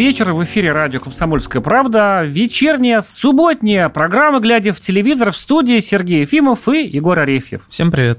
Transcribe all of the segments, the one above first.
Вечер. В эфире радио «Комсомольская правда». Вечерняя, субботняя программа «Глядя в телевизор» в студии Сергей Ефимов и Егор Арефьев. Всем привет.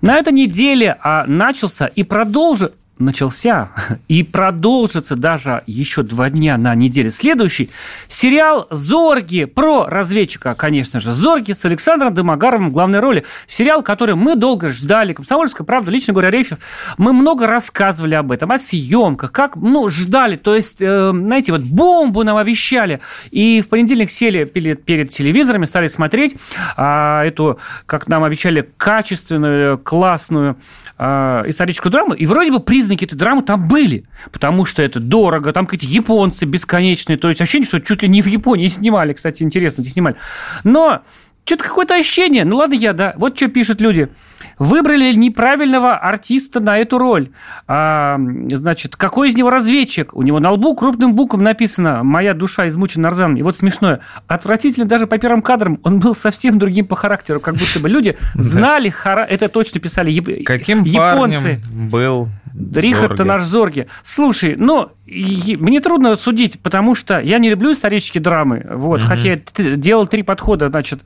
На этой неделе а, начался и продолжит начался и продолжится даже еще два дня на неделе следующий сериал «Зорги» про разведчика, конечно же, «Зорги» с Александром Домогаровым в главной роли. Сериал, который мы долго ждали. «Комсомольская правда», лично говоря, Рефев, мы много рассказывали об этом, о съемках, как, ну, ждали, то есть, э, знаете, вот бомбу нам обещали. И в понедельник сели перед, перед телевизорами, стали смотреть а, эту, как нам обещали, качественную, классную а, историческую драму, и вроде бы приз признаки этой драмы там были, потому что это дорого, там какие-то японцы бесконечные, то есть ощущение, что чуть ли не в Японии снимали, кстати, интересно, где снимали. Но что-то какое-то ощущение, ну ладно я, да, вот что пишут люди – Выбрали неправильного артиста на эту роль. А, значит, какой из него разведчик? У него на лбу крупным буквом написано «Моя душа измучена нарзаном». И вот смешное. Отвратительно даже по первым кадрам. Он был совсем другим по характеру. Как будто бы люди знали, это точно писали Каким японцы. был Рихард-то наш Зорги. Слушай, ну, мне трудно судить, потому что я не люблю исторические драмы. Вот, угу. Хотя я делал три подхода, значит,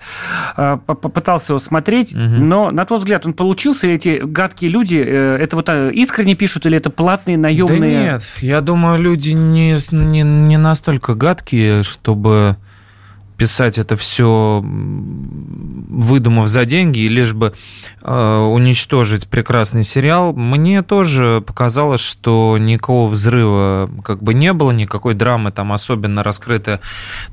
а, попытался его смотреть, угу. но, на твой взгляд, он получился? Эти гадкие люди, э, это вот а, искренне пишут или это платные, наемные? Да нет, я думаю, люди не, не, не настолько гадкие, чтобы писать это все, выдумав за деньги, и лишь бы э, уничтожить прекрасный сериал, мне тоже показалось, что никакого взрыва как бы не было, никакой драмы там особенно раскрытой.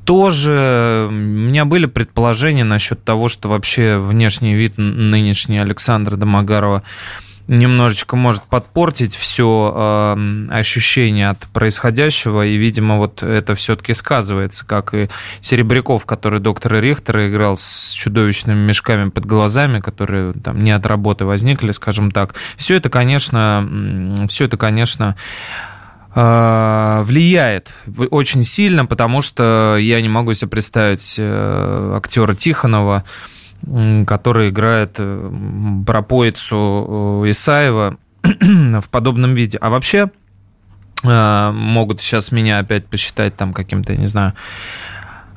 Тоже у меня были предположения насчет того, что вообще внешний вид нынешний Александра Домогарова немножечко может подпортить все э, ощущение от происходящего, и, видимо, вот это все-таки сказывается, как и Серебряков, который доктора Рихтера играл с чудовищными мешками под глазами, которые там не от работы возникли, скажем так. Все это, конечно, все это, конечно, э, влияет очень сильно, потому что я не могу себе представить э, актера Тихонова, который играет э, пропоицу э, Исаева в подобном виде. А вообще э, могут сейчас меня опять посчитать там каким-то, не знаю,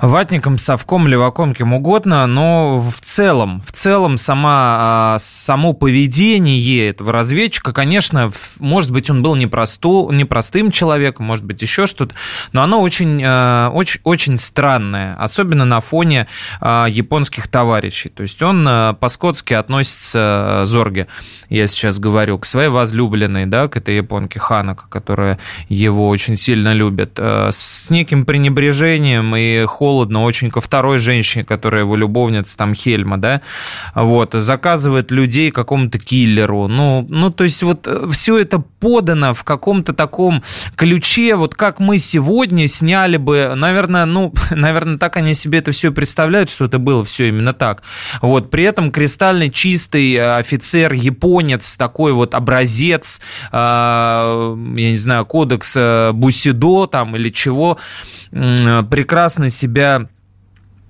ватником, совком, леваком, кем угодно, но в целом, в целом сама, а, само поведение этого разведчика, конечно, может быть, он был непросту, непростым человеком, может быть, еще что-то, но оно очень, а, очень, очень странное, особенно на фоне а, японских товарищей. То есть он по-скотски относится, Зорге, я сейчас говорю, к своей возлюбленной, да, к этой японке Ханако, которая его очень сильно любит, с неким пренебрежением и холодом холодно очень ко второй женщине, которая его любовница, там, Хельма, да, вот, заказывает людей какому-то киллеру, ну, ну, то есть вот э, все это подано в каком-то таком ключе, вот как мы сегодня сняли бы, наверное, ну, наверное, так они себе это все представляют, что это было все именно так. Вот, при этом кристально чистый э, офицер, японец, такой вот образец, э, я не знаю, кодекс Бусидо там или чего, прекрасно себя себя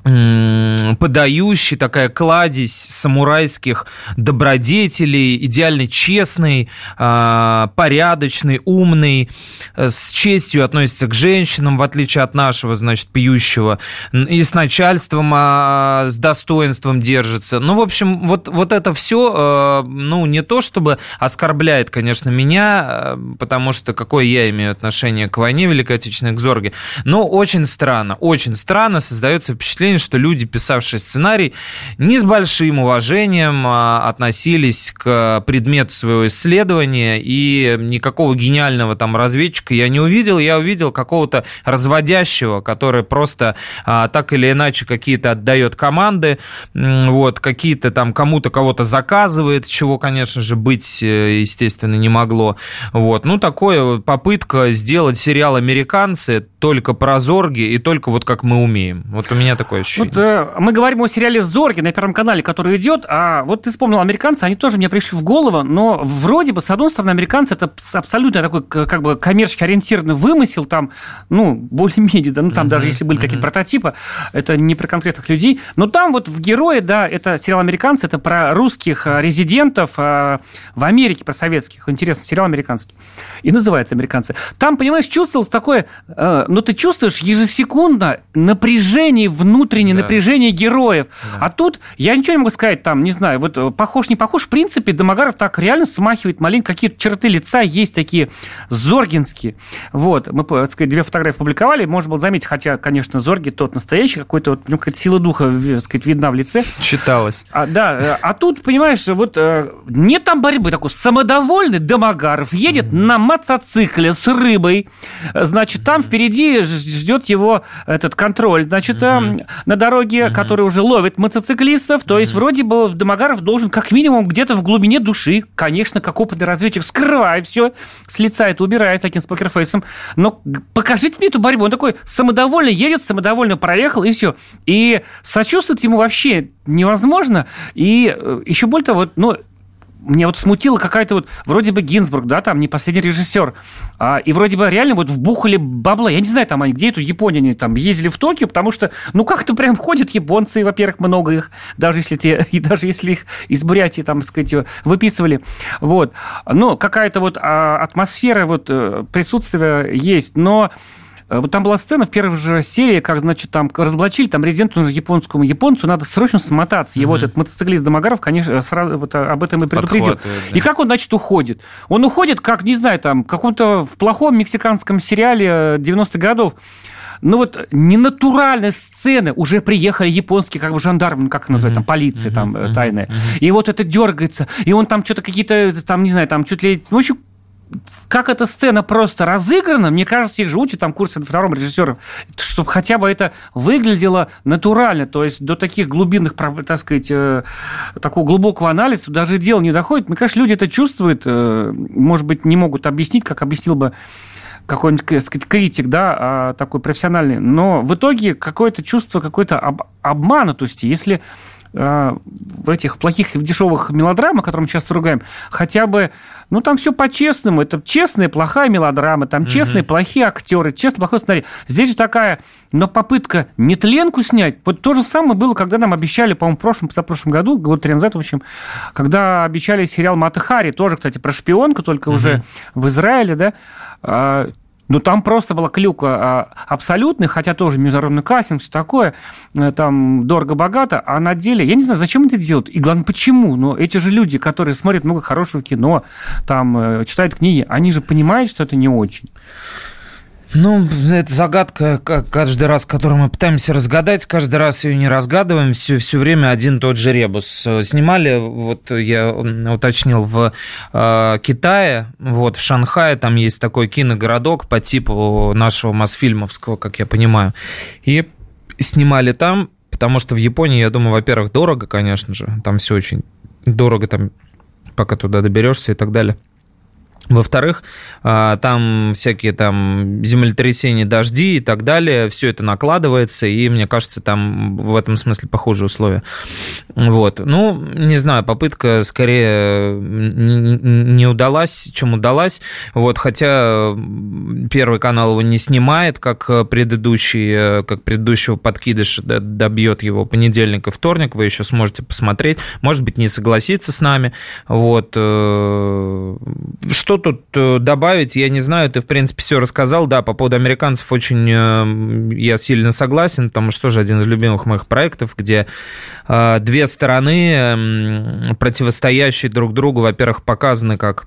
подающий, такая кладезь самурайских добродетелей, идеально честный, а, порядочный, умный, э, с честью относится к женщинам, в отличие от нашего, значит, пьющего, и с начальством, а, с достоинством держится. Ну, в общем, вот, вот это все, э, ну, не то чтобы оскорбляет, конечно, меня, э, потому что какое я имею отношение к войне Великой Отечественной, к Зорге, но очень странно, очень странно создается впечатление, впечатление, что люди, писавшие сценарий, не с большим уважением а, относились к предмету своего исследования, и никакого гениального там разведчика я не увидел. Я увидел какого-то разводящего, который просто а, так или иначе какие-то отдает команды, вот, какие-то там кому-то кого-то заказывает, чего, конечно же, быть, э, естественно, не могло. Вот. Ну, такое попытка сделать сериал «Американцы» только про Зорги и только вот как мы умеем. Вот у меня такое ощущение. Вот, э, мы говорим о сериале «Зорги» на Первом канале, который идет, а вот ты вспомнил американцы, они тоже мне пришли в голову, но вроде бы, с одной стороны, американцы это абсолютно такой как бы коммерчески ориентированный вымысел, там, ну, более-менее, да, ну, там uh-huh, даже если были uh-huh. какие-то прототипы, это не про конкретных людей, но там вот в «Герое», да, это сериал «Американцы», это про русских а, резидентов а, в Америке, про советских, интересный сериал американский, и называется «Американцы». Там, понимаешь, чувствовалось такое, э, ну, ты чувствуешь ежесекундно напряжение, внутреннее да. напряжение героев, да. а тут я ничего не могу сказать, там, не знаю, вот э, похож, не похож, в принципе, Домогаров так реально смахивает маленько, какие-то черты лица есть такие зоргинские. Вот, мы, так сказать, две фотографии публиковали, можно было заметить, хотя, конечно, Зорги тот настоящий, какой-то вот, нем какая-то сила духа, так сказать, видна в лице. Читалось. А, да, э, а тут, понимаешь, вот э, нет там борьбы, такой самодовольный Домогаров едет mm-hmm. на мотоцикле с рыбой, значит, там впереди ждет его этот контроль, значит, mm-hmm. На дороге, mm-hmm. который уже ловит мотоциклистов, то mm-hmm. есть вроде бы Домогаров должен как минимум где-то в глубине души, конечно, как опытный разведчик, скрывает все, с лица это убирает таким с покерфейсом, но покажите мне эту борьбу. Он такой самодовольно едет, самодовольно проехал, и все. И сочувствовать ему вообще невозможно. И э, еще более того, ну, мне вот смутила какая-то вот, вроде бы Гинзбург, да, там не последний режиссер, а, и вроде бы реально вот вбухали бабла. Я не знаю, там они, где эту Японию, они там ездили в Токио, потому что, ну, как-то прям ходят японцы, во-первых, много их, даже если те, и даже если их из Бурятии, там, сказать, выписывали. Вот. Но какая-то вот а, атмосфера вот э, присутствия есть, но вот там была сцена в первой же серии, как, значит, там разоблачили, там резиденту нужно японскому японцу, надо срочно смотаться. Его mm-hmm. этот мотоциклист Домогаров, конечно, сразу вот об этом и предупредил. Да. И как он, значит, уходит? Он уходит, как, не знаю, там, каком-то в плохом мексиканском сериале 90-х годов, ну вот ненатуральные сцены, уже приехали японские как бы жандармы, ну как называют, там полиция там тайная, и вот это дергается, и он там что-то какие-то, там, не знаю, там чуть ли, ну, в общем, как эта сцена просто разыграна, мне кажется, их же учат там курсы втором режиссера, чтобы хотя бы это выглядело натурально, то есть до таких глубинных, так сказать, э, такого глубокого анализа даже дело не доходит. Мне кажется, люди это чувствуют, э, может быть, не могут объяснить, как объяснил бы какой-нибудь сказать, критик, да, а, такой профессиональный, но в итоге какое-то чувство какой-то об, обманутости, если в этих плохих и дешевых мелодрамах, которые мы сейчас ругаем, хотя бы, ну, там все по-честному. Это честная, плохая мелодрама, там mm-hmm. честные, плохие актеры, честный, плохой сценарий. Здесь же такая, но попытка нетленку снять. Вот то же самое было, когда нам обещали, по-моему, в прошлом, за прошлом году, год три назад, в общем, когда обещали сериал Мата Хари, тоже, кстати, про шпионку, только mm-hmm. уже в Израиле, да, а, ну, там просто была клюка а, абсолютная, хотя тоже международный кастинг, все такое, э, там дорого-богато, а на деле, я не знаю, зачем это делают, и главное, почему, но эти же люди, которые смотрят много хорошего кино, там, э, читают книги, они же понимают, что это не очень. Ну, это загадка каждый раз, которую мы пытаемся разгадать, каждый раз ее не разгадываем, все, все время один тот же ребус. Снимали, вот я уточнил, в э, Китае, вот в Шанхае, там есть такой киногородок по типу нашего Мосфильмовского, как я понимаю. И снимали там, потому что в Японии, я думаю, во-первых, дорого, конечно же, там все очень дорого, там пока туда доберешься и так далее. Во-вторых, там всякие там землетрясения, дожди и так далее, все это накладывается, и мне кажется, там в этом смысле похожие условия. Вот. Ну, не знаю, попытка скорее не удалась, чем удалась. Вот, хотя Первый канал его не снимает, как предыдущий, как предыдущего подкидыш добьет его понедельник и вторник, вы еще сможете посмотреть. Может быть, не согласиться с нами. Вот. Э, что тут э, добавить? Я не знаю, ты, в принципе, все рассказал. Да, по поводу американцев очень э, я сильно согласен, потому что тоже один из любимых моих проектов, где э, две стороны, противостоящие друг другу, во-первых, показаны как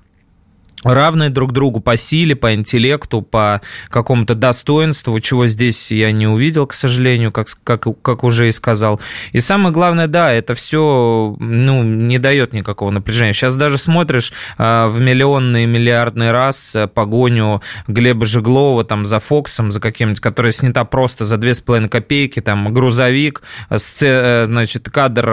равные друг другу по силе, по интеллекту, по какому-то достоинству, чего здесь я не увидел, к сожалению, как, как, как уже и сказал. И самое главное, да, это все ну, не дает никакого напряжения. Сейчас даже смотришь э, в миллионный, миллиардный раз э, погоню Глеба Жеглова там за Фоксом, за каким-нибудь, которая снята просто за две с половиной копейки, там грузовик, сце, э, значит, кадр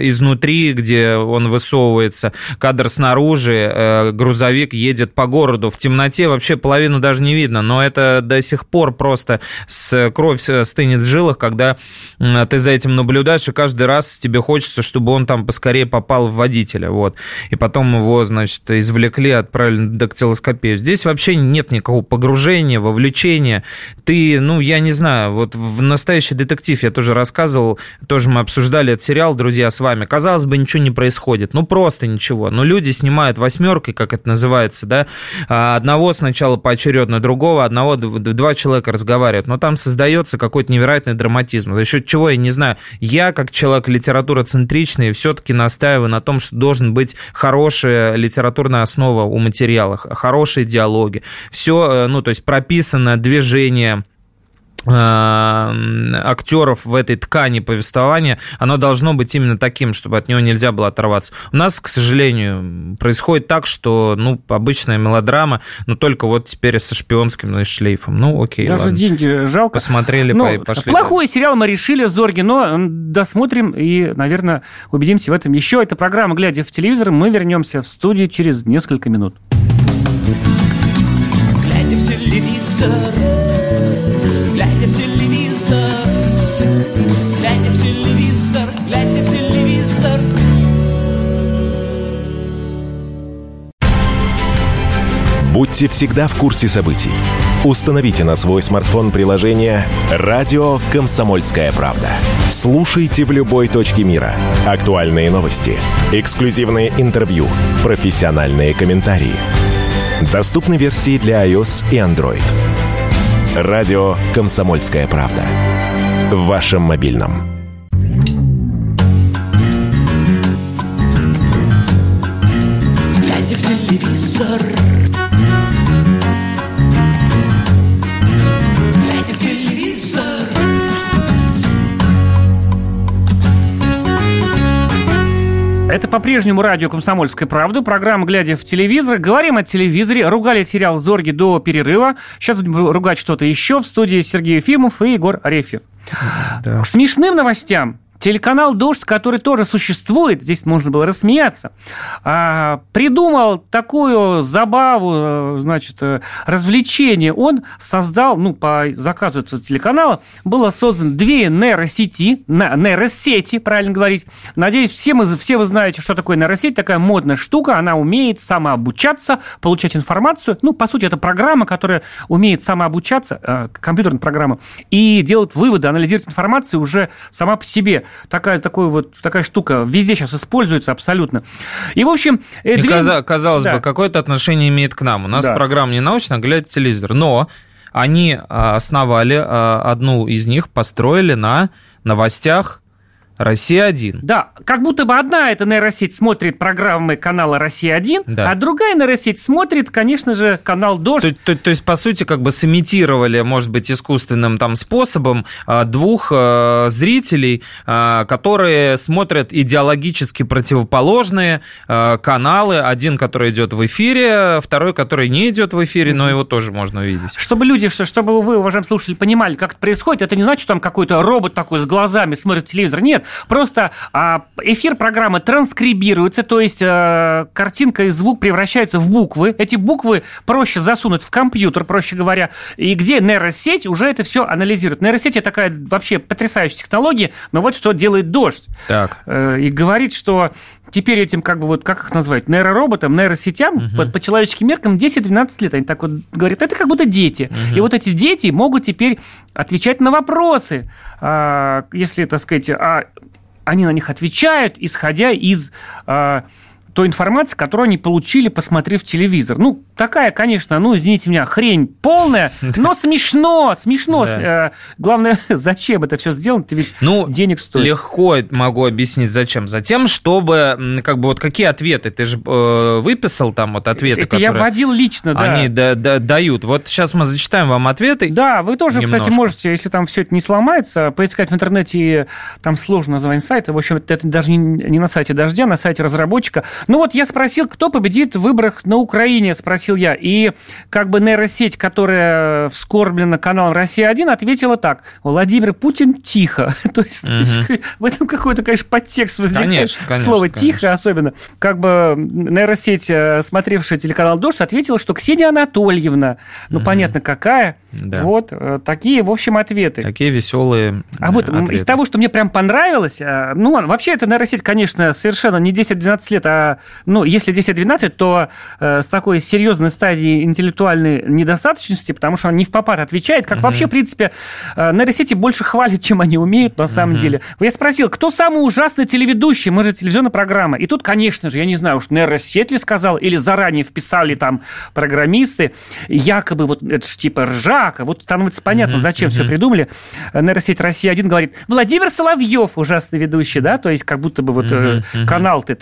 изнутри, где он высовывается, кадр снаружи, грузовик едет едет по городу в темноте, вообще половину даже не видно, но это до сих пор просто с кровь стынет в жилах, когда ты за этим наблюдаешь, и каждый раз тебе хочется, чтобы он там поскорее попал в водителя, вот. И потом его, значит, извлекли, отправили на дактилоскопию. Здесь вообще нет никакого погружения, вовлечения. Ты, ну, я не знаю, вот в настоящий детектив я тоже рассказывал, тоже мы обсуждали этот сериал, друзья, с вами. Казалось бы, ничего не происходит, ну, просто ничего. Но люди снимают восьмеркой, как это называется, да, а одного сначала поочередно, другого, одного, два человека разговаривают, но там создается какой-то невероятный драматизм, за счет чего, я не знаю, я, как человек литературоцентричный, все-таки настаиваю на том, что должен быть хорошая литературная основа у материала, хорошие диалоги, все, э, ну, то есть прописано движение, актеров в этой ткани повествования, оно должно быть именно таким, чтобы от него нельзя было оторваться. У нас, к сожалению, происходит так, что, ну, обычная мелодрама, но только вот теперь со шпионским значит, шлейфом. Ну, окей, Даже ладно. деньги жалко. Посмотрели, ну, пошли. Плохой дальше. сериал мы решили, Зорги, но досмотрим и, наверное, убедимся в этом еще. Это программа «Глядя в телевизор». Мы вернемся в студию через несколько минут. Глядя в телевизор Будьте всегда в курсе событий. Установите на свой смартфон приложение «Радио Комсомольская правда». Слушайте в любой точке мира. Актуальные новости, эксклюзивные интервью, профессиональные комментарии. Доступны версии для iOS и Android. «Радио Комсомольская правда». В вашем мобильном. Глядя в телевизор Это по-прежнему радио «Комсомольская правда». Программа «Глядя в телевизор». Говорим о телевизоре. Ругали сериал «Зорги» до перерыва. Сейчас будем ругать что-то еще. В студии Сергей Ефимов и Егор Арефьев. Да. К смешным новостям Телеканал «Дождь», который тоже существует, здесь можно было рассмеяться, а, придумал такую забаву, э, значит, э, развлечение. Он создал, ну, по заказу этого телеканала, было создано две нейросети, нейросети, правильно говорить. Надеюсь, все, мы, все вы знаете, что такое нейросеть, такая модная штука, она умеет самообучаться, получать информацию. Ну, по сути, это программа, которая умеет самообучаться, э, компьютерная программа, и делать выводы, анализировать информацию уже сама по себе такая, такой вот, такая штука везде сейчас используется абсолютно. И, в общем... И две... каза- казалось да. бы, какое-то отношение имеет к нам. У нас да. программа не научная, глядя телевизор. Но они а, основали а, одну из них, построили на новостях Россия-1. Да, как будто бы одна эта нейросеть смотрит программы канала «Россия-1», да. а другая нейросеть смотрит, конечно же, канал «Дождь». То, то, то есть, по сути, как бы сымитировали, может быть, искусственным там способом а, двух а, зрителей, а, которые смотрят идеологически противоположные каналы. Один, который идет в эфире, второй, который не идет в эфире, но его тоже можно увидеть. Чтобы люди, чтобы вы, уважаемые слушатели, понимали, как это происходит, это не значит, что там какой-то робот такой с глазами смотрит телевизор. Нет, Просто а, эфир программы транскрибируется, то есть а, картинка и звук превращаются в буквы. Эти буквы проще засунуть в компьютер, проще говоря, и где нейросеть уже это все анализирует. Нейросеть – это такая вообще потрясающая технология, но вот что делает дождь. Так. Э, и говорит, что теперь этим, как бы, вот, как их назвать, нейророботам, нейросетям, угу. по, по человеческим меркам 10-12 лет. Они так вот говорят, это как будто дети. Угу. И вот эти дети могут теперь отвечать на вопросы, а, если, так сказать, а, они на них отвечают, исходя из а, той информации, которую они получили, посмотрев телевизор. Ну, такая, конечно, ну, извините меня, хрень полная, но смешно, смешно. Э, главное, зачем это все сделано, это ведь ну, денег стоит. Легко могу объяснить, зачем. Затем, чтобы, как бы, вот какие ответы, ты же э, выписал там вот ответы, это я вводил лично, да. Они да, да, дают. Вот сейчас мы зачитаем вам ответы. Да, вы тоже, немножко. кстати, можете, если там все это не сломается, поискать в интернете, там сложно название сайта, в общем, это даже не, не на сайте Дождя, на сайте разработчика, Ну вот я спросил, кто победит в выборах на Украине, спросил я. И как бы нейросеть, которая вскорблена каналом «Россия-1», ответила так. Владимир Путин тихо. То есть угу. в этом какой-то, конечно, подтекст возникает. Конечно, конечно, Слово конечно. «тихо» особенно. Как бы нейросеть, э, смотревшая телеканал «Дождь», ответила, что Ксения Анатольевна, ну, угу. понятно, какая. Да. Вот э, такие, в общем, ответы. Такие веселые А вот ответы. из того, что мне прям понравилось, э, ну, вообще эта нейросеть, конечно, совершенно не 10-12 лет, а, ну, если 10-12, то э, с такой серьезной стадии интеллектуальной недостаточности, потому что он не в попад отвечает, как угу. вообще, в принципе, э, нейросети больше хвалят, чем они умеют, на самом угу. деле. Я спросил, кто самый ужасный телеведущий, мы же телевизионная программа, и тут, конечно же, я не знаю, уж нейросеть ли сказал, или заранее вписали там программисты, якобы вот это же типа ржака, вот становится понятно, угу. зачем угу. все придумали. Нейросеть Россия-1 говорит, Владимир Соловьев ужасный ведущий, да, то есть как будто бы вот угу. канал ты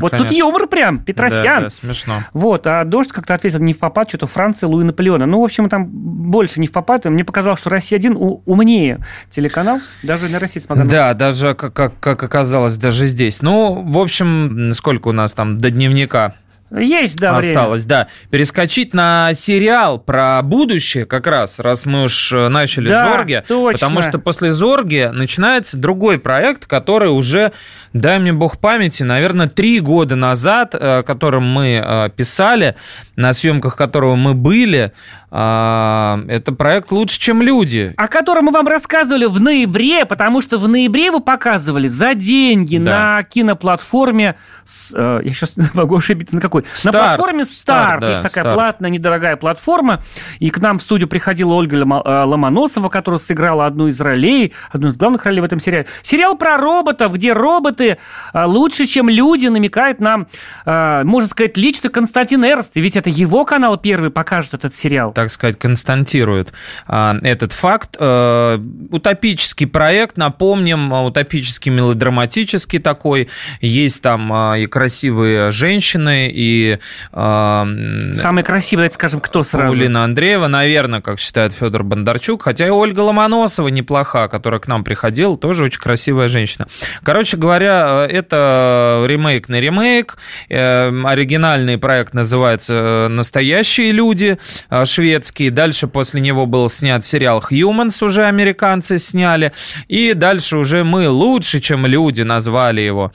Вот конечно. тут юмор прям, Петросян. Да, да, смешно. Вот, а Дождь как-то ответил не в попад, что-то Франция, Луи Наполеона. Ну, в общем, там больше не в попад. Мне показалось, что Россия-1 умнее телеканал, даже на России смогла. Да, даже, как, как, как оказалось, даже здесь. Ну, в общем, сколько у нас там до дневника? Есть, да, Осталось, время. да. Перескочить на сериал про будущее, как раз, раз мы уж э, начали да, Зорги. Точно. Потому что после Зорги начинается другой проект, который уже, дай мне бог памяти, наверное, три года назад, э, которым мы э, писали, на съемках которого мы были. А, это проект «Лучше, чем люди». О котором мы вам рассказывали в ноябре, потому что в ноябре вы показывали за деньги да. на киноплатформе, с, э, я сейчас могу ошибиться, на какой? Start. На платформе Star, Star то есть такая Star. платная, недорогая платформа. И к нам в студию приходила Ольга э, Ломоносова, которая сыграла одну из ролей, одну из главных ролей в этом сериале. Сериал про роботов, где роботы э, лучше, чем люди, намекает нам, можно сказать, лично Константин Эрст, ведь это его канал первый покажет этот сериал. Так сказать, константирует а, этот факт. А, утопический проект, напомним, утопический мелодраматический такой. Есть там а, и красивые женщины, и... А, Самые красивые, скажем, кто сразу? Улина Андреева, наверное, как считает Федор Бондарчук. Хотя и Ольга Ломоносова неплоха, которая к нам приходила, тоже очень красивая женщина. Короче говоря, это ремейк на ремейк. Э, оригинальный проект называется «Настоящие люди», швед советский. Дальше после него был снят сериал «Humans», уже американцы сняли. И дальше уже мы лучше, чем люди, назвали его.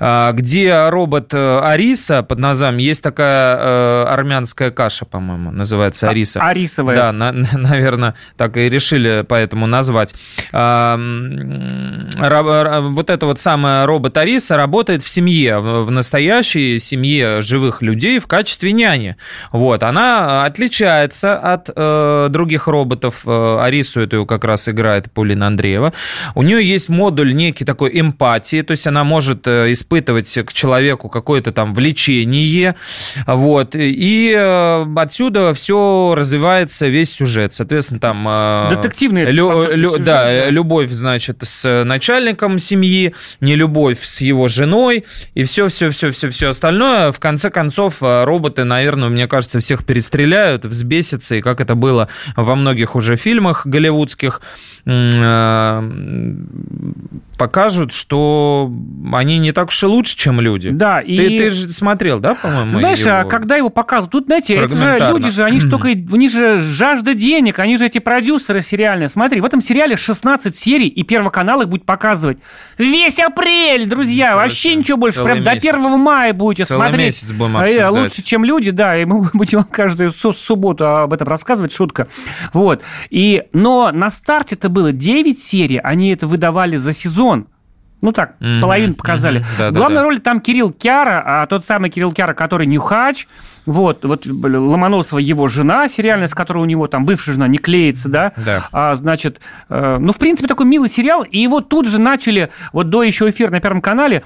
А, где робот э, Ариса под названием, есть такая э, армянская каша, по-моему, называется а, Ариса. Арисовая. Да, на, наверное, так и решили поэтому назвать. А, вот эта вот самая робот Ариса работает в семье, в настоящей семье живых людей в качестве няни. Вот, она отличается от э, других роботов. Э, Арису эту как раз играет Полина Андреева. У нее есть модуль некий такой эмпатии, то есть она может э, испытывать к человеку какое-то там влечение. Вот. И э, отсюда все развивается, весь сюжет. Соответственно, там... Детективный, лю, сути, лю, сюжет, да, да, любовь, значит, с начальником семьи, не любовь с его женой, и все-все-все-все-все остальное. В конце концов, роботы, наверное, мне кажется, всех перестреляют, взбесятся и как это было во многих уже фильмах голливудских, э, покажут, что они не так уж и лучше, чем люди. Да, и... Ты, ты же смотрел, да, по-моему? Знаешь, а его... а когда его показывают, тут, знаете, это же люди же, они же только, у них же жажда денег, они же эти продюсеры сериальные. Смотри, в этом сериале 16 серий, и Первый канал их будет показывать весь апрель, друзья, Целый, вообще ничего больше, прям месяц. до 1 мая будете Целый смотреть. месяц будем э, обсуждать. Лучше, чем люди, да, и мы будем каждую субботу об этом рассказывать, шутка. Вот. И, но на старте это было 9 серий, они это выдавали за сезон. Ну так, mm-hmm, половину показали. Mm-hmm, да, Главная да, роль там Кирилл Кяра, а тот самый Кирилл Кяра, который Нюхач, вот, вот Ломоносова его жена, сериальная, с которой у него там бывшая жена не клеится, да? Да. А, значит, э, ну, в принципе, такой милый сериал. И его тут же начали, вот до еще эфира на Первом канале,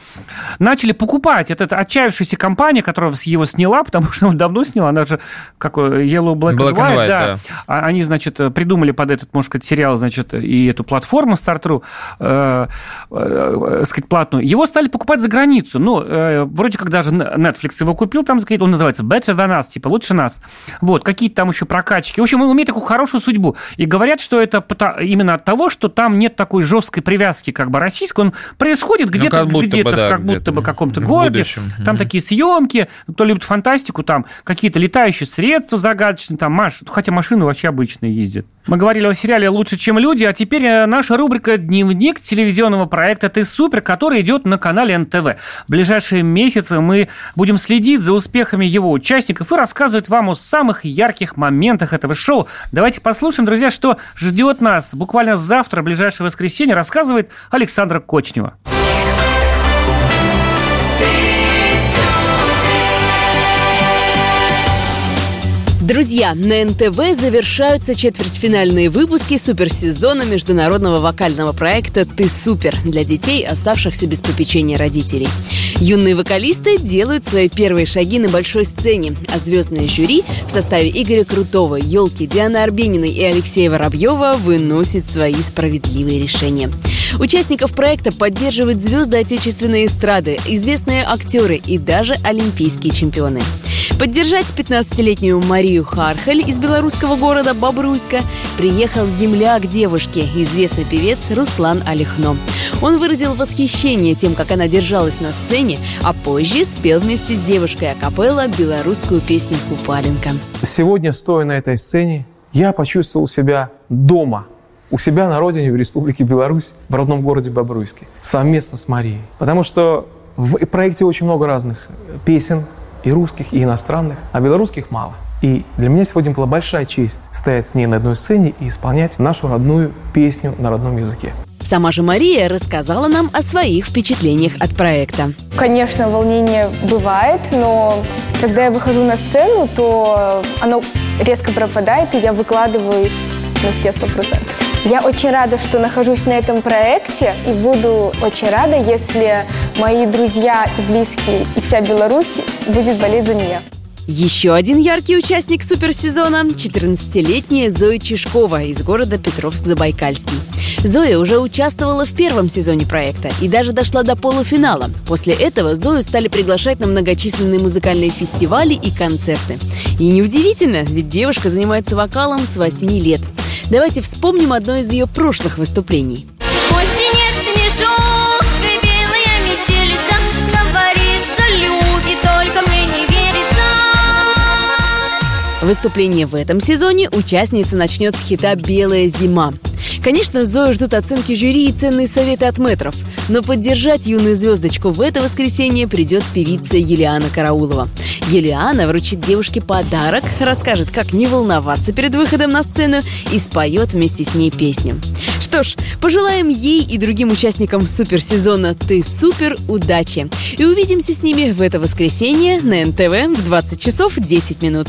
начали покупать. Это, это отчаявшаяся компания, которая его сняла, потому что он давно сняла, она же, как Yellow Black, Black and White, and White да. да. Они, значит, придумали под этот, можно сказать, сериал, значит, и эту платформу Стартру, э, э, сказать, платную. Его стали покупать за границу. Ну, э, вроде как даже Netflix его купил, там, он называется Better за нас, типа, лучше нас. Вот, какие-то там еще прокачки. В общем, он имеет такую хорошую судьбу. И говорят, что это именно от того, что там нет такой жесткой привязки, как бы российской. Он происходит где-то, ну, где-то, да, как где будто бы каком-то городе. Будущем. Там mm-hmm. такие съемки. Кто любит фантастику, там какие-то летающие средства загадочные, там маш... хотя машины вообще обычные ездят. Мы говорили о сериале «Лучше, чем люди», а теперь э, наша рубрика «Дневник телевизионного проекта «Ты супер», который идет на канале НТВ. В ближайшие месяцы мы будем следить за успехами его участников и рассказывать вам о самых ярких моментах этого шоу. Давайте послушаем, друзья, что ждет нас буквально завтра, ближайшее воскресенье, рассказывает Александра Кочнева. Друзья, на НТВ завершаются четвертьфинальные выпуски суперсезона международного вокального проекта «Ты супер» для детей, оставшихся без попечения родителей. Юные вокалисты делают свои первые шаги на большой сцене, а звездное жюри в составе Игоря Крутого, Елки, Дианы Арбениной и Алексея Воробьева выносит свои справедливые решения. Участников проекта поддерживают звезды отечественной эстрады, известные актеры и даже олимпийские чемпионы. Поддержать 15-летнюю Марию Хархель из белорусского города Бобруйска приехал земляк девушки, известный певец Руслан Алихно. Он выразил восхищение тем, как она держалась на сцене, а позже спел вместе с девушкой акапелла белорусскую песню «Купаленко». Сегодня, стоя на этой сцене, я почувствовал себя дома – у себя на родине, в Республике Беларусь, в родном городе Бобруйске, совместно с Марией. Потому что в проекте очень много разных песен, и русских, и иностранных, а белорусских мало. И для меня сегодня была большая честь стоять с ней на одной сцене и исполнять нашу родную песню на родном языке. Сама же Мария рассказала нам о своих впечатлениях от проекта. Конечно, волнение бывает, но когда я выхожу на сцену, то оно резко пропадает, и я выкладываюсь на все сто процентов. Я очень рада, что нахожусь на этом проекте и буду очень рада, если мои друзья и близкие и вся Беларусь будет болеть за меня. Еще один яркий участник суперсезона – 14-летняя Зоя Чешкова из города Петровск-Забайкальский. Зоя уже участвовала в первом сезоне проекта и даже дошла до полуфинала. После этого Зою стали приглашать на многочисленные музыкальные фестивали и концерты. И неудивительно, ведь девушка занимается вокалом с 8 лет – Давайте вспомним одно из ее прошлых выступлений. Выступление в этом сезоне участница начнет с хита «Белая зима». Конечно, Зою ждут оценки жюри и ценные советы от метров. Но поддержать юную звездочку в это воскресенье придет певица Юлиана Караулова. Юлиана вручит девушке подарок, расскажет, как не волноваться перед выходом на сцену и споет вместе с ней песню. Что ж, пожелаем ей и другим участникам суперсезона «Ты супер» удачи. И увидимся с ними в это воскресенье на НТВ в 20 часов 10 минут.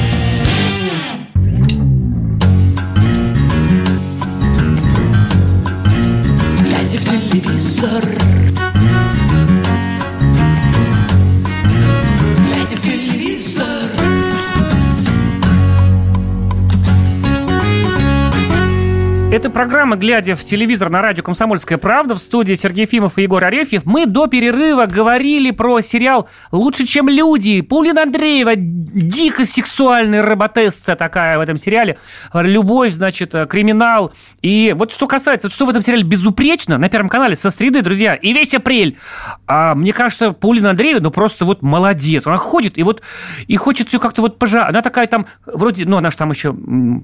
Это программа «Глядя в телевизор» на радио «Комсомольская правда» в студии Сергей Фимов и Егор Арефьев. Мы до перерыва говорили про сериал «Лучше, чем люди». Паулина Андреева, дико сексуальная роботесса такая в этом сериале. Любовь, значит, криминал. И вот что касается, что в этом сериале безупречно, на Первом канале со среды, друзья, и весь апрель. А, мне кажется, Паулина Андреева, ну, просто вот молодец. Она ходит, и вот, и хочет все как-то вот пожа... Она такая там, вроде, ну, она же там еще,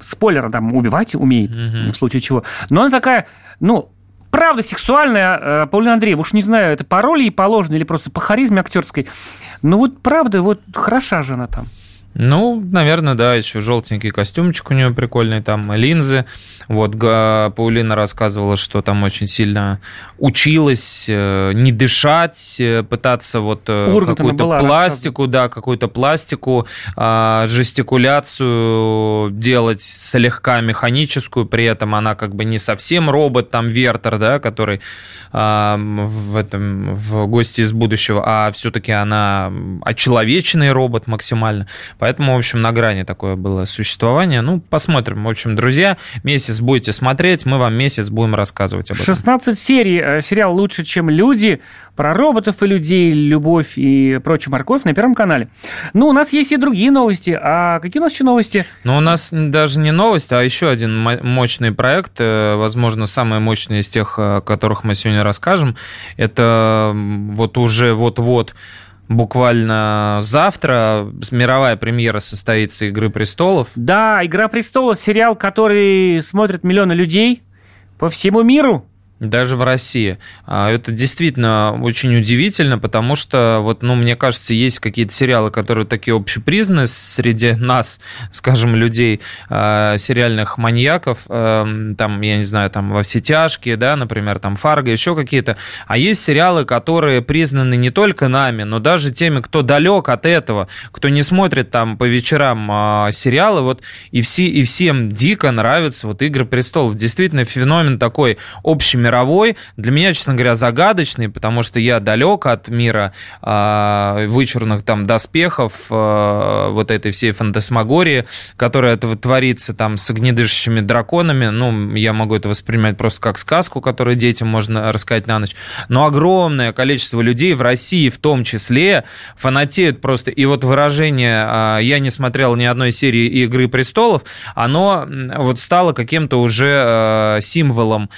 спойлер, там, убивать умеет, mm-hmm. в случае случае чего. Но она такая, ну, правда сексуальная, э, Паулина Андреева, уж не знаю, это по роли ей положено или просто по харизме актерской. Но вот правда, вот хороша же она там. Ну, наверное, да, еще желтенький костюмчик у нее прикольный, там линзы. Вот Паулина рассказывала, что там очень сильно училась э, не дышать, э, пытаться вот э, какую-то пластику, да, какую-то пластику, а, жестикуляцию делать слегка механическую, при этом она как бы не совсем робот, там Вертер, да, который а, в этом в гости из будущего, а все-таки она очеловеченный робот максимально. Поэтому, в общем, на грани такое было существование. Ну, посмотрим. В общем, друзья, месяц будете смотреть, мы вам месяц будем рассказывать об этом. 16 серий. э, Сериал «Лучше, чем люди». Про роботов и людей, любовь и прочую морковь на Первом канале. Ну, у нас есть и другие новости. А какие у нас еще новости? Но у нас даже не новость, а еще один мо- мощный проект, э, возможно, самый мощный из тех, о которых мы сегодня расскажем. Это вот уже вот-вот буквально завтра мировая премьера состоится «Игры престолов». Да, «Игра престолов» сериал, который смотрят миллионы людей по всему миру. Даже в России. А, Это действительно очень удивительно, потому что, вот, ну, мне кажется, есть какие-то сериалы, которые такие общепризнаны среди нас, скажем, людей, а, сериальных маньяков, эм, там, я не знаю, там, во все тяжкие, да, например, там, Фарго, еще какие-то. А есть сериалы, которые признаны не только нами, но даже теми, кто далек от этого, кто не смотрит там по вечерам а, сериалы, вот, и, все, и всем дико нравятся вот «Игры престолов». Действительно, феномен такой общемировой. Для меня, честно говоря, загадочный, потому что я далек от мира а, вычурных там доспехов, а, вот этой всей фантасмагории, которая творится там с огнедышащими драконами. Ну, я могу это воспринимать просто как сказку, которую детям можно рассказать на ночь. Но огромное количество людей в России в том числе фанатеют просто. И вот выражение а, «я не смотрел ни одной серии «Игры престолов», оно вот стало каким-то уже символом,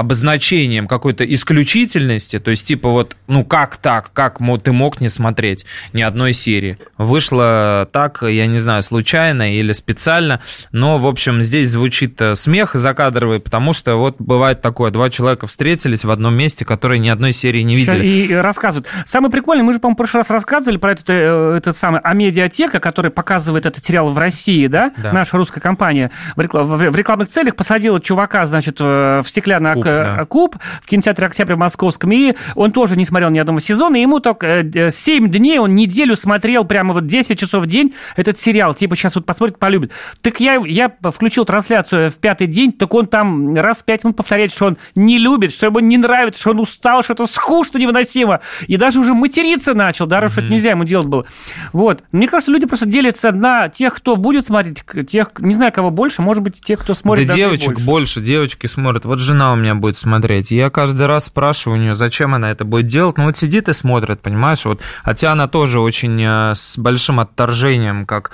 обозначением какой-то исключительности. То есть, типа вот, ну как так? Как ты мог не смотреть ни одной серии? Вышло так, я не знаю, случайно или специально. Но, в общем, здесь звучит э, смех закадровый, потому что вот бывает такое. Два человека встретились в одном месте, которые ни одной серии не видели. И рассказывают. Самое прикольное, мы же, по-моему, в прошлый раз рассказывали про этот, э, этот самый Амедиатека, который показывает этот сериал в России, да? Да. Наша русская компания в, рекла- в- в рекламных целях посадила чувака, значит, э, в стеклянный Куб, ок- да. куб в кинотеатре «Октябрь» в Московском, и он тоже не смотрел ни одного сезона, и ему только 7 дней, он неделю смотрел прямо вот 10 часов в день этот сериал, типа сейчас вот посмотрит, полюбит. Так я, я включил трансляцию в пятый день, так он там раз в пять минут повторяет, что он не любит, что ему не нравится, что он устал, что это скучно невыносимо, и даже уже материться начал, да, что это нельзя ему делать было. Вот. Мне кажется, люди просто делятся на тех, кто будет смотреть, тех, не знаю, кого больше, может быть, тех, кто смотрит да девочек больше. больше. девочки смотрят. Вот жена у меня будет смотреть. Я каждый раз спрашиваю у нее, зачем она это будет делать. Ну вот сидит и смотрит, понимаешь? Вот. Хотя она тоже очень э, с большим отторжением, как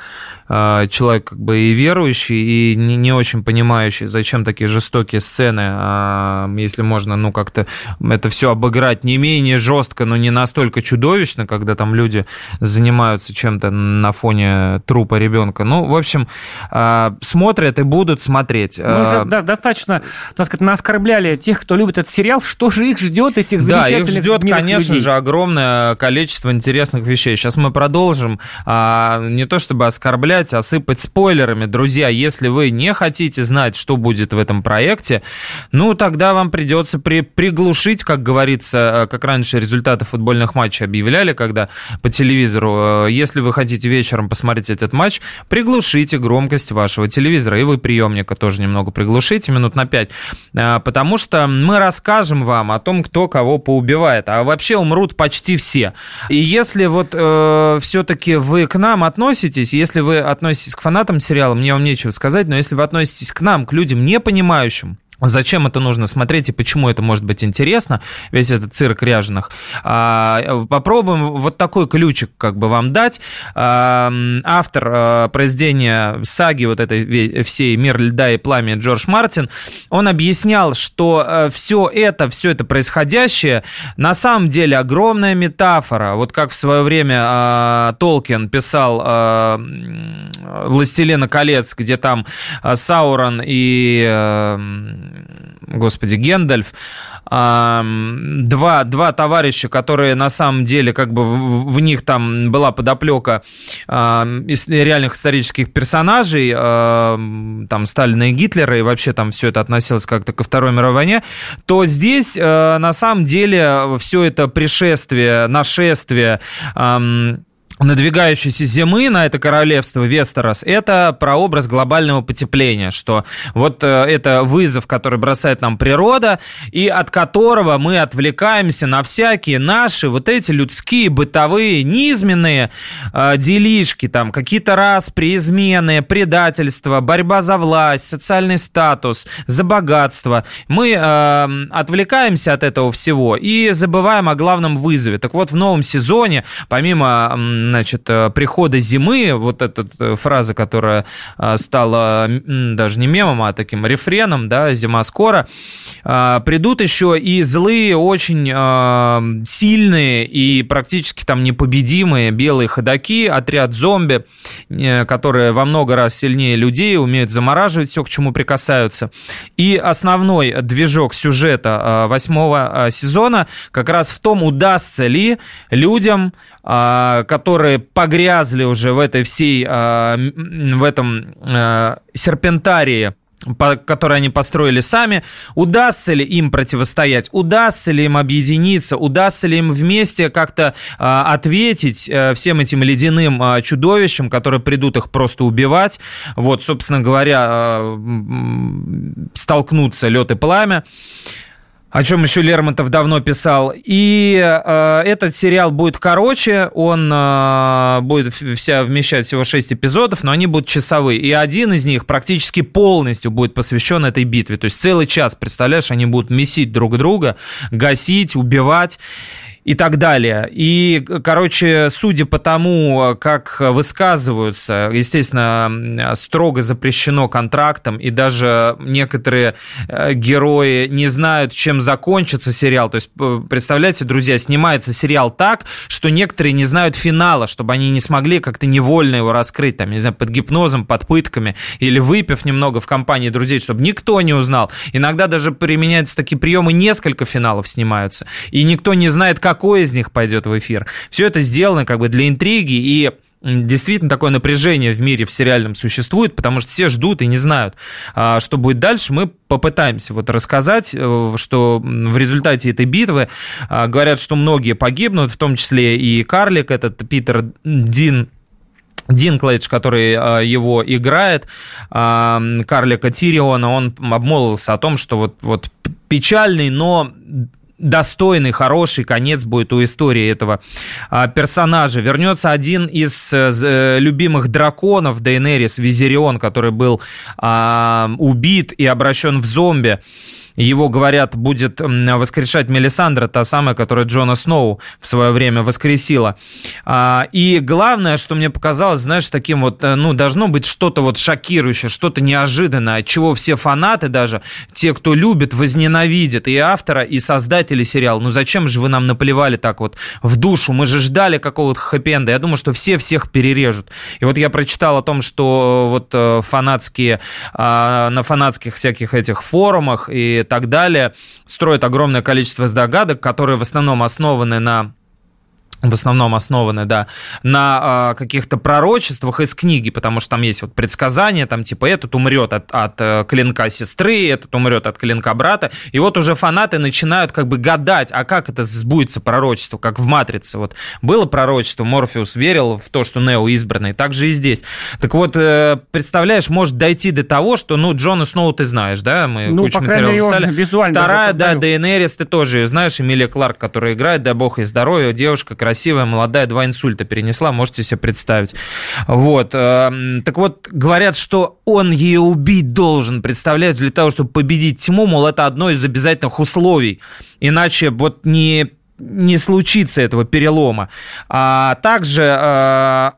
человек как бы и верующий, и не, не очень понимающий, зачем такие жестокие сцены, а, если можно, ну как-то это все обыграть не менее жестко, но не настолько чудовищно, когда там люди занимаются чем-то на фоне трупа ребенка. Ну, в общем, а, смотрят и будут смотреть. Мы А, уже да, достаточно, так сказать, оскорбляли тех, кто любит этот сериал. Что же их ждет, этих Да, их замечательных ждет, конечно людей? же, огромное количество интересных вещей. Сейчас мы продолжим. А, не то чтобы оскорблять, а сыпать спойлерами. Друзья, если вы не хотите знать, что будет в этом проекте, ну, тогда вам придется при, приглушить, как говорится, э, как раньше результаты футбольных матчей объявляли, когда по телевизору, э, если вы хотите вечером посмотреть этот матч, приглушите громкость вашего телевизора, и вы приемника тоже немного приглушите, минут на 5, потому что мы расскажем вам о том, кто кого поубивает, а вообще умрут почти все. И если вот э, все-таки вы к нам относитесь, если вы относитесь к фанатам сериала, мне вам нечего сказать, но если вы относитесь к нам, к людям не понимающим, Зачем это нужно смотреть и почему это может быть интересно, весь этот цирк ряженых. А, Попробуем вот такой ключик как бы вам дать. А, Автор а, произведения саги вот этой всей «Мир льда и пламя» Джордж Мартин, он объяснял, что все это, все это происходящее на самом деле огромная метафора. Вот как в свое время Толкин писал «Властелина колец», где там Саурон и, м, господи, Гендальф. А, два, два товарища, которые на самом деле, как бы в, в них там была подоплека а, из реальных исторических персонажей, а, там Сталина и Гитлера, и вообще там все это относилось как-то ко Второй мировой войне, то здесь а, на самом деле все это пришествие, нашествие, надвигающейся зимы на это королевство Вестерос, это прообраз глобального потепления, что вот э, это вызов, который бросает нам природа, и от которого мы отвлекаемся на всякие наши вот эти людские, бытовые, низменные э, делишки, там какие-то распри, измены, предательство, борьба за власть, социальный статус, за богатство. Мы э, отвлекаемся от этого всего и забываем о главном вызове. Так вот, в новом сезоне, помимо значит, э, прихода зимы, вот эта э, фраза, которая э, стала даже не мемом, а таким рефреном, да, «Зима скоро», придут еще и злые, очень сильные и практически там непобедимые белые ходаки, отряд зомби, которые во много раз сильнее людей, умеют замораживать все, к чему прикасаются. И основной движок сюжета восьмого сезона как раз в том, удастся ли людям а, которые погрязли уже в этой всей, а, в этом а, серпентарии, который они построили сами, удастся ли им противостоять, удастся ли им объединиться, удастся ли им вместе как-то а, ответить а, всем этим ледяным чудовищам, которые придут их просто убивать. Вот, собственно говоря, столкнуться лед и пламя о чем еще Лермонтов давно писал. И э, этот сериал будет короче, он э, будет вся вмещать всего 6 эпизодов, но они будут часовые. И один из них практически полностью будет посвящен этой битве. То есть целый час, представляешь, они будут месить друг друга, гасить, убивать и так далее. И, короче, судя по тому, как высказываются, естественно, строго запрещено контрактом, и даже некоторые э, герои не знают, чем закончится сериал. То есть, п- представляете, друзья, снимается сериал так, что некоторые не знают финала, чтобы они не смогли как-то невольно его раскрыть, там, не знаю, под гипнозом, под пытками, или выпив немного в компании друзей, чтобы никто не узнал. Иногда даже применяются такие приемы, несколько финалов снимаются, и никто не знает, какой из них пойдет в эфир. Все это сделано как бы для интриги и Действительно, такое напряжение в мире в сериальном существует, потому что все ждут и не знают, а, что будет дальше. Мы попытаемся вот рассказать, э, что в результате этой битвы а, говорят, что многие погибнут, в том числе и Карлик, этот Питер Дин Динклейдж, который э, его играет, э, карлика Тириона, он обмолвился о том, что вот, вот печальный, но достойный, хороший конец будет у истории этого а, персонажа. Вернется один из э, э, любимых драконов Дейнерис, Визерион, который был а, убит и обращен в зомби. Его, говорят, будет воскрешать Мелисандра, та самая, которая Джона Сноу в свое время воскресила. А, И главное, что мне показалось, знаешь, таким вот, э, ну, должно быть что-то вот шокирующее, что-то неожиданное, от чего все фанаты даже, те, кто любит, возненавидят и автора, и создатели сериала. Ну, зачем же вы нам наплевали так вот в душу? Мы же ждали какого-то хэппи-энда. Я думаю, что все всех перережут. И вот я прочитал о том, что вот э, фанатские, а, на фанатских всяких этих форумах и так далее строят огромное количество догадок, которые в основном основаны на в основном основаны, да, на э, каких-то пророчествах из книги, потому что там есть вот предсказания, там типа этот умрет от, от э, клинка сестры, этот умрет от клинка брата, и вот уже фанаты начинают как бы гадать, а как это сбудется пророчество, как в «Матрице», вот было пророчество, Морфеус верил в то, что Нео избранный, так же и здесь. Так вот, э, представляешь, может дойти до того, что, ну, Джона Сноу ты знаешь, да, мы Ну, кучу материалов писали. визуально Вторая, да. Дейенерис, ты тоже ее знаешь, Эмилия Кларк, которая играет, дай бог ей здоровья, девушка красивая, молодая, два инсульта перенесла, можете себе представить. Вот. эм, Так вот, говорят, что он ее убить должен, представляешь, для того, чтобы победить тьму, мол, это одно из обязательных условий. Иначе вот не не случится этого перелома. А также э,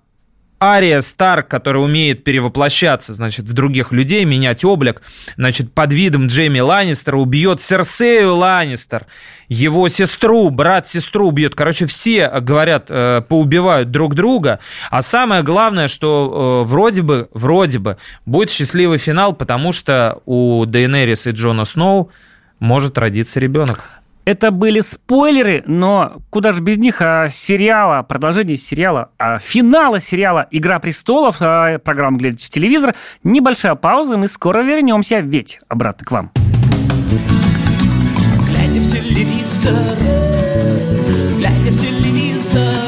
Ария Старк, который умеет перевоплощаться, значит, в других людей, менять облик, значит, под видом Джейми Ланнистера убьет Серсею Ланнистер, его сестру, брат-сестру убьет. Короче, все, говорят, э, поубивают друг друга. А самое главное, что э, вроде бы, вроде бы будет счастливый финал, потому что у Дейенерис и Джона Сноу может родиться ребенок. Это были спойлеры, но куда же без них а, сериала, продолжение сериала, а, финала сериала «Игра престолов», а, программа «Глядя в телевизор». Небольшая пауза, мы скоро вернемся, ведь обратно к вам. Глядя в телевизор, глядя в телевизор,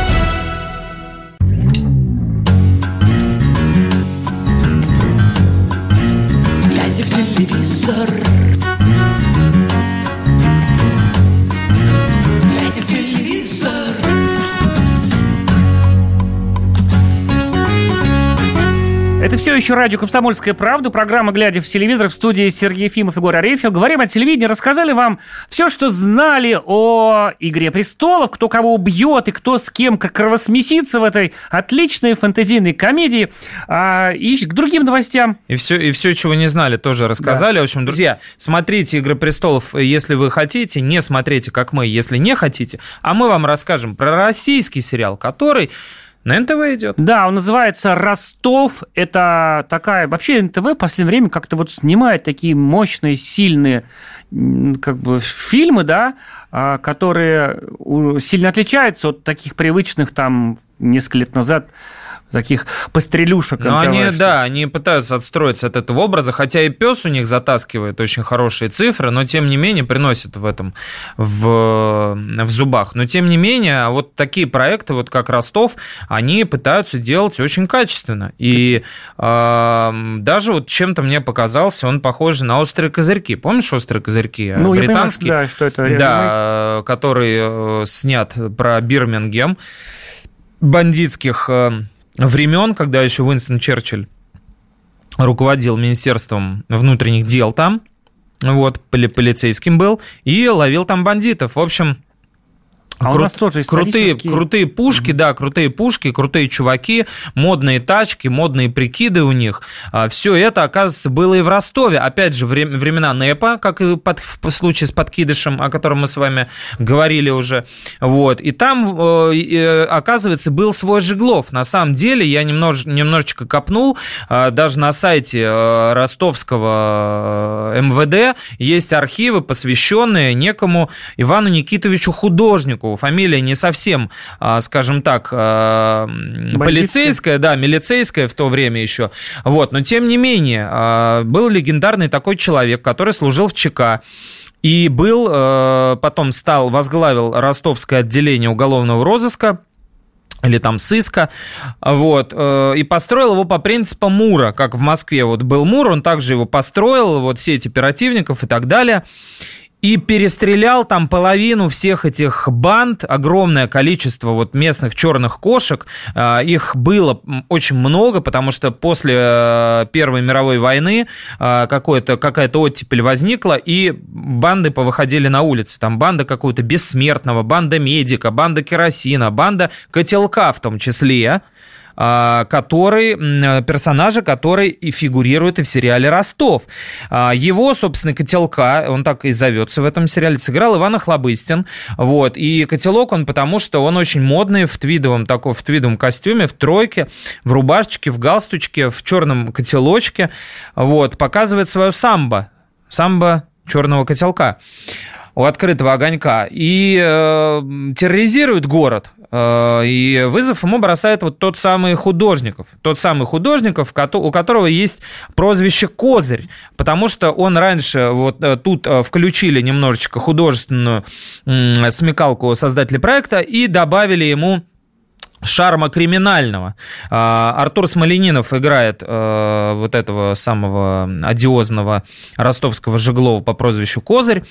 Еще радио «Комсомольская правда», программа «Глядя в телевизор» в студии Сергей Ефимов и Егор Арефьев. Говорим о телевидении, рассказали вам все, что знали о «Игре престолов», кто кого убьет и кто с кем как кровосмесится в этой отличной фэнтезийной комедии. А, и к другим новостям. И все, и все, чего не знали, тоже рассказали. В общем, друзья, смотрите «Игры престолов», если вы хотите, не смотрите, как мы, если не хотите. А мы вам расскажем про российский сериал, который на НТВ идет. Да, он называется «Ростов». Это такая... Вообще НТВ в последнее время как-то вот снимает такие мощные, сильные как бы фильмы, да, а, которые сильно отличаются от таких привычных там несколько лет назад таких пострелюшек. Но они, да, они пытаются отстроиться от этого образа, хотя и пес у них затаскивает очень хорошие цифры, но тем не менее приносит в этом в, в зубах. Но тем не менее, вот такие проекты, вот как Ростов, они пытаются делать очень качественно. И э, даже вот чем-то мне показался, он похож на острые козырьки. Помнишь острые козырьки? Ну, я понимаю, Британский. да, что это. Да, э, который э, снят про Бирмингем бандитских э, времен, когда еще Уинстон Черчилль руководил Министерством внутренних дел там, вот, поли- полицейским был, и ловил там бандитов. В общем, А у крут- нас тоже крутые, исторические- крутые пушки, да, крутые пушки, крутые чуваки, модные тачки, модные прикиды у них. Все это, оказывается, было и в Ростове. Опять же, вре- времена НЭПа, как и под- в случае с подкидышем, о котором мы с вами говорили уже. Вот. И там, э, э, оказывается, был свой Жиглов. На самом деле, я немнож, немножечко копнул, э, даже на сайте э, ростовского МВД есть архивы, посвященные некому Ивану Никитовичу Художнику. Фамилия не совсем, а, скажем так, а, полицейская, да, милицейская в то время еще. Вот, но тем не менее, а, был легендарный такой человек, который служил в ЧК. И был, потом стал, возглавил ростовское отделение уголовного розыска, или там сыска, вот, э, и построил его по принципу Мура, как в Москве вот был Мур, он также его построил, вот сеть оперативников и так далее, и перестрелял там половину всех этих банд, огромное количество вот местных черных кошек, А, их было очень много, потому что после э, Первой мировой войны а, какое-то, какая-то оттепель возникла, и банды повыходили на улицы, там банда какого-то бессмертного, банда медика, банда керосина, банда котелка в том числе, который, м, персонажа, который и фигурирует и в сериале «Ростов». А, Его, собственно, котелка, он так и зовется в этом сериале, сыграл Иван Охлобыстин. Вот. И котелок он потому, что он очень модный в твидовом, таком, в твидовом костюме, в тройке, в рубашечке, в галстучке, в черном котелочке. Вот. Показывает свое самбо. Самбо черного котелка у открытого огонька и э, терроризирует город. Э, и вызов ему бросает вот тот самый Художников. Тот самый Художников, у которого есть прозвище Козырь, потому что он раньше вот э, тут э, включили немножечко художественную смекалку создатели проекта и добавили ему шарма криминального. А, Артур Смоленинов играет э, вот этого самого одиозного ростовского Жеглова по прозвищу Козырь.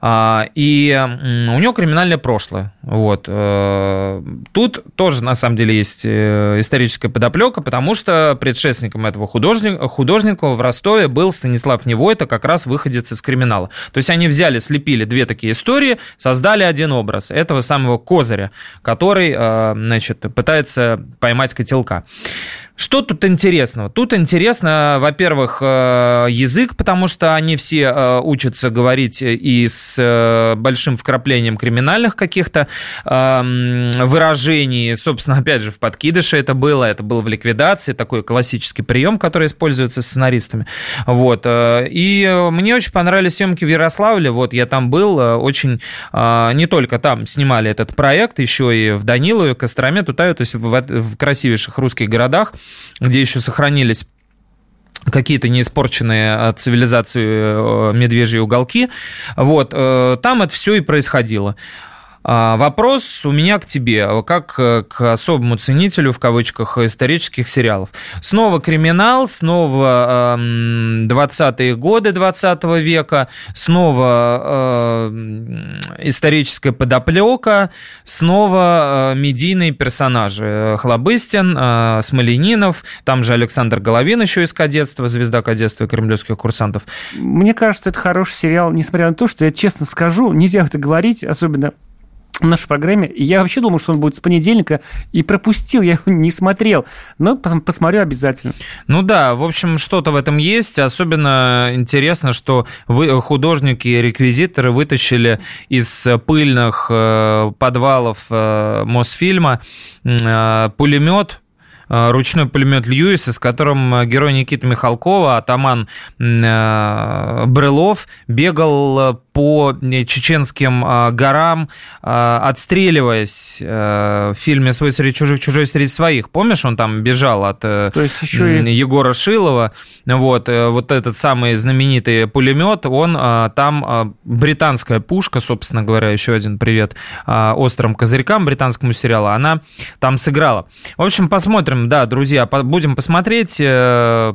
А, И у него криминальное прошлое. Вот. Э, Тут тоже, на самом деле, есть э, историческая подоплека, потому что предшественником этого художника, художника в Ростове был Станислав Невойта, как раз выходец из криминала. То есть они взяли, слепили две такие истории, создали один образ этого самого Козыря, который, значит, значит, пытается поймать котелка. Что тут интересного? Тут интересно, во-первых, э, язык, потому что они все э, учатся говорить и с э, большим вкраплением криминальных каких-то эм, выражений. Собственно, опять же, в подкидыше это было, это было в ликвидации, такой классический прием, который используется сценаристами. Вот. И мне очень понравились съемки в Ярославле. Вот я там был, очень не только там снимали этот проект, еще и в Данилове, Костроме, Тутаю, то есть в красивейших русских городах где еще сохранились какие-то неиспорченные от цивилизации э, медвежьи уголки. Вот, э, там это все и происходило. А, вопрос у меня к тебе, как к особому ценителю, в кавычках, исторических сериалов. Снова криминал, снова 20-е годы 20 века, снова историческая подоплека, снова медийные персонажи. Хлобыстин, Смоленинов, там же Александр Головин еще из кадетства, звезда кадетства и кремлевских курсантов. Мне кажется, это хороший сериал, несмотря на то, что я честно скажу, нельзя это говорить, особенно в нашей программе. Я вообще думал, что он будет с понедельника, и пропустил, я его не смотрел. Но посмотрю обязательно. Ну да, в общем, что-то в этом есть. Особенно интересно, что вы, художники и реквизиторы вытащили из пыльных э, подвалов э, Мосфильма э, пулемет ручной пулемет Льюиса, с которым герой Никиты Михалкова, атаман Брылов, бегал по чеченским горам, отстреливаясь в фильме «Свой среди чужих, чужой среди своих». Помнишь, он там бежал от То есть еще и... Егора Шилова. Вот, вот этот самый знаменитый пулемет, он там британская пушка, собственно говоря, еще один привет острым козырькам британскому сериалу, она там сыграла. В общем, посмотрим, да, друзья, будем посмотреть. Э,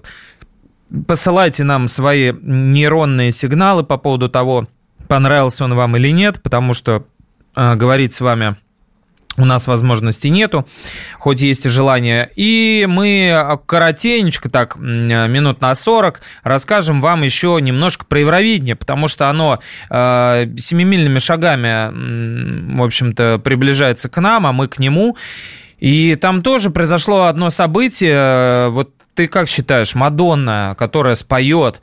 посылайте нам свои нейронные сигналы по поводу того, понравился он вам или нет, потому что э, говорить с вами у нас возможности нету, хоть есть и желание. И мы коротенечко, так, минут на 40, расскажем вам еще немножко про Евровидение, потому что оно э, семимильными шагами, в общем-то, приближается к нам, а мы к нему. И там тоже произошло одно событие. Вот ты как считаешь, Мадонна, которая споет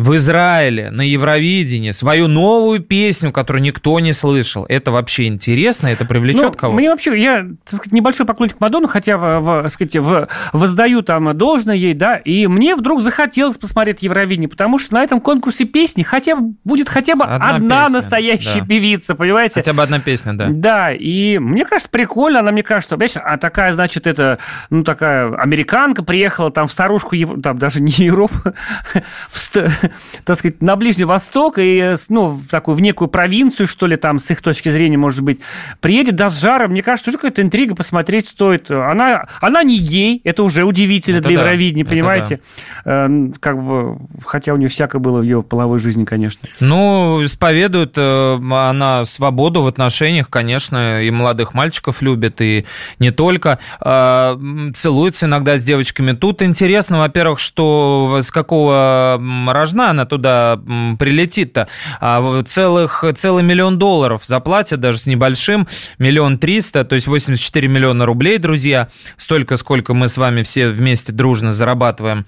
в Израиле на Евровидении свою новую песню, которую никто не слышал. Это вообще интересно? Это привлечет ну, кого? Мне вообще, я, так сказать, небольшой поклонник Мадонны, хотя, в, так сказать, в, воздаю там должное ей, да, и мне вдруг захотелось посмотреть Евровидение, потому что на этом конкурсе песни хотя бы будет хотя бы одна, одна песня, настоящая да. певица, понимаете? Хотя бы одна песня, да. Да, и мне кажется, прикольно, она мне кажется, понимаешь, а такая, значит, это, ну, такая американка приехала там в старушку, там даже не Европу, в, так сказать, на Ближний Восток и, ну, в такую, в некую провинцию, что ли, там, с их точки зрения, может быть, приедет, даст жара. Мне кажется, уже какая-то интрига посмотреть стоит. Она, она не гей, это уже удивительно это для да, Евровидения, понимаете? Да. Э, как бы, хотя у нее всякое было в ее половой жизни, конечно. Ну, исповедует э, она свободу в отношениях, конечно, и молодых мальчиков любит, и не только. Э, целуется иногда с девочками. Тут интересно, во-первых, что с какого рожна должна она туда прилетит-то? А целых, целый миллион долларов заплатят, даже с небольшим, миллион триста, то есть 84 миллиона рублей, друзья, столько, сколько мы с вами все вместе дружно зарабатываем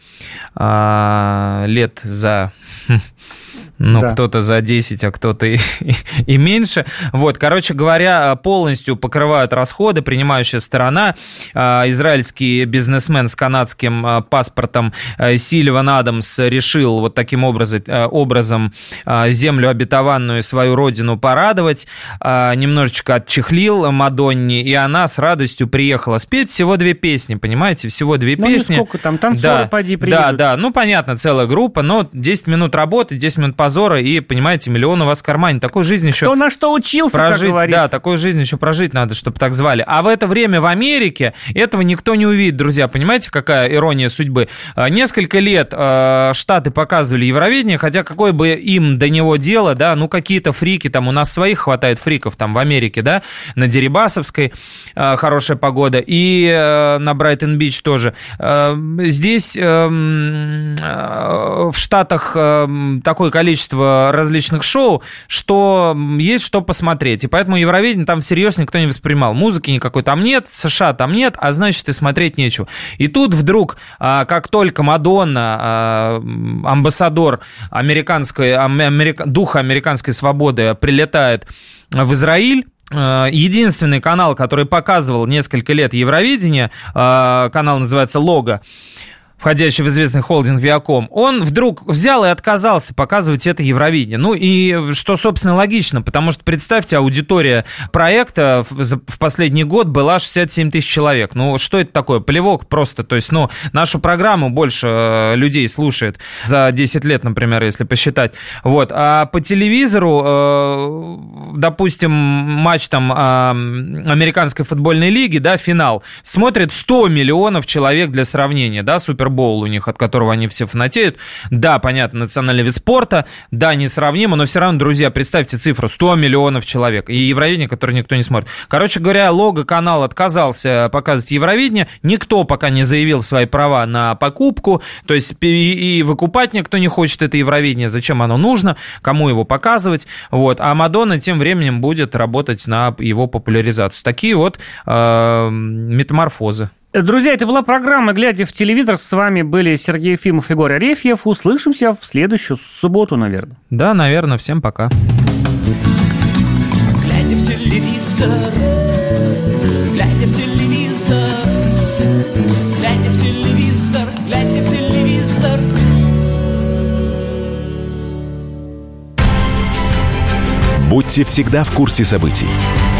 а, лет за ну, да. кто-то за 10, а кто-то и, и, меньше. Вот, короче говоря, полностью покрывают расходы принимающая сторона. А, израильский бизнесмен с канадским а, паспортом а, Сильван Адамс решил вот таким образом, образом землю обетованную, свою родину порадовать. Немножечко отчехлил Мадонни, и она с радостью приехала спеть всего две песни, понимаете? Всего две ну, песни. Ну, сколько там, танцоры, да, поди, приедут. Да, да, ну, понятно, целая группа, но 10 минут работы, 10 минут позора, и, понимаете, миллион у вас в кармане. Такой жизнь еще... Кто на что учился, прожить, как говорится. Да, такую жизнь еще прожить надо, чтобы так звали. А в это время в Америке этого никто не увидит, друзья. Понимаете, какая ирония судьбы? А, несколько лет э, Штаты показывали Евровидение, хотя какое бы им до него дело, да, ну какие-то фрики, там у нас своих хватает фриков там в Америке, да, на Дерибасовской э, хорошая погода, и э, на Брайтон-Бич тоже. Здесь эм, в Штатах такое количество количество различных шоу, что есть что посмотреть. И поэтому Евровидение там всерьез никто не воспринимал. Музыки никакой там нет, США там нет, а значит и смотреть нечего. И тут вдруг, а, как только Мадонна, а, амбассадор американской, америка, духа американской свободы, прилетает в Израиль, а, единственный канал, который показывал несколько лет Евровидение, канал называется «Лого», входящий в известный холдинг Viacom, он вдруг взял и отказался показывать это Евровидение. Ну и что, собственно, логично, потому что, представьте, аудитория проекта в последний год была 67 тысяч человек. Ну, что это такое? Плевок просто. То есть, ну, нашу программу больше э, людей слушает за 10 лет, например, если посчитать. Вот. А по телевизору, э, допустим, матч там э, американской футбольной лиги, да, финал, смотрит 100 миллионов человек для сравнения, да, супер Супербоул у них, от которого они все фанатеют. Да, понятно, национальный вид спорта, да, несравнимо, но все равно, друзья, представьте цифру, 100 миллионов человек, и Евровидение, которое никто не смотрит. Короче говоря, лого-канал отказался показывать Евровидение, никто пока не заявил свои права на покупку, то есть и, и выкупать никто не хочет это Евровидение, зачем оно нужно, кому его показывать, вот, а Мадонна тем временем будет работать на его популяризацию. Такие вот э, метаморфозы. Друзья, это была программа «Глядя в телевизор». С вами были Сергей Ефимов и Горя Арефьев. Услышимся в следующую субботу, наверное. Да, наверное. Всем пока. Глядя в телевизор, глядя в телевизор, глядя в телевизор, глядя в телевизор. Будьте всегда в курсе событий.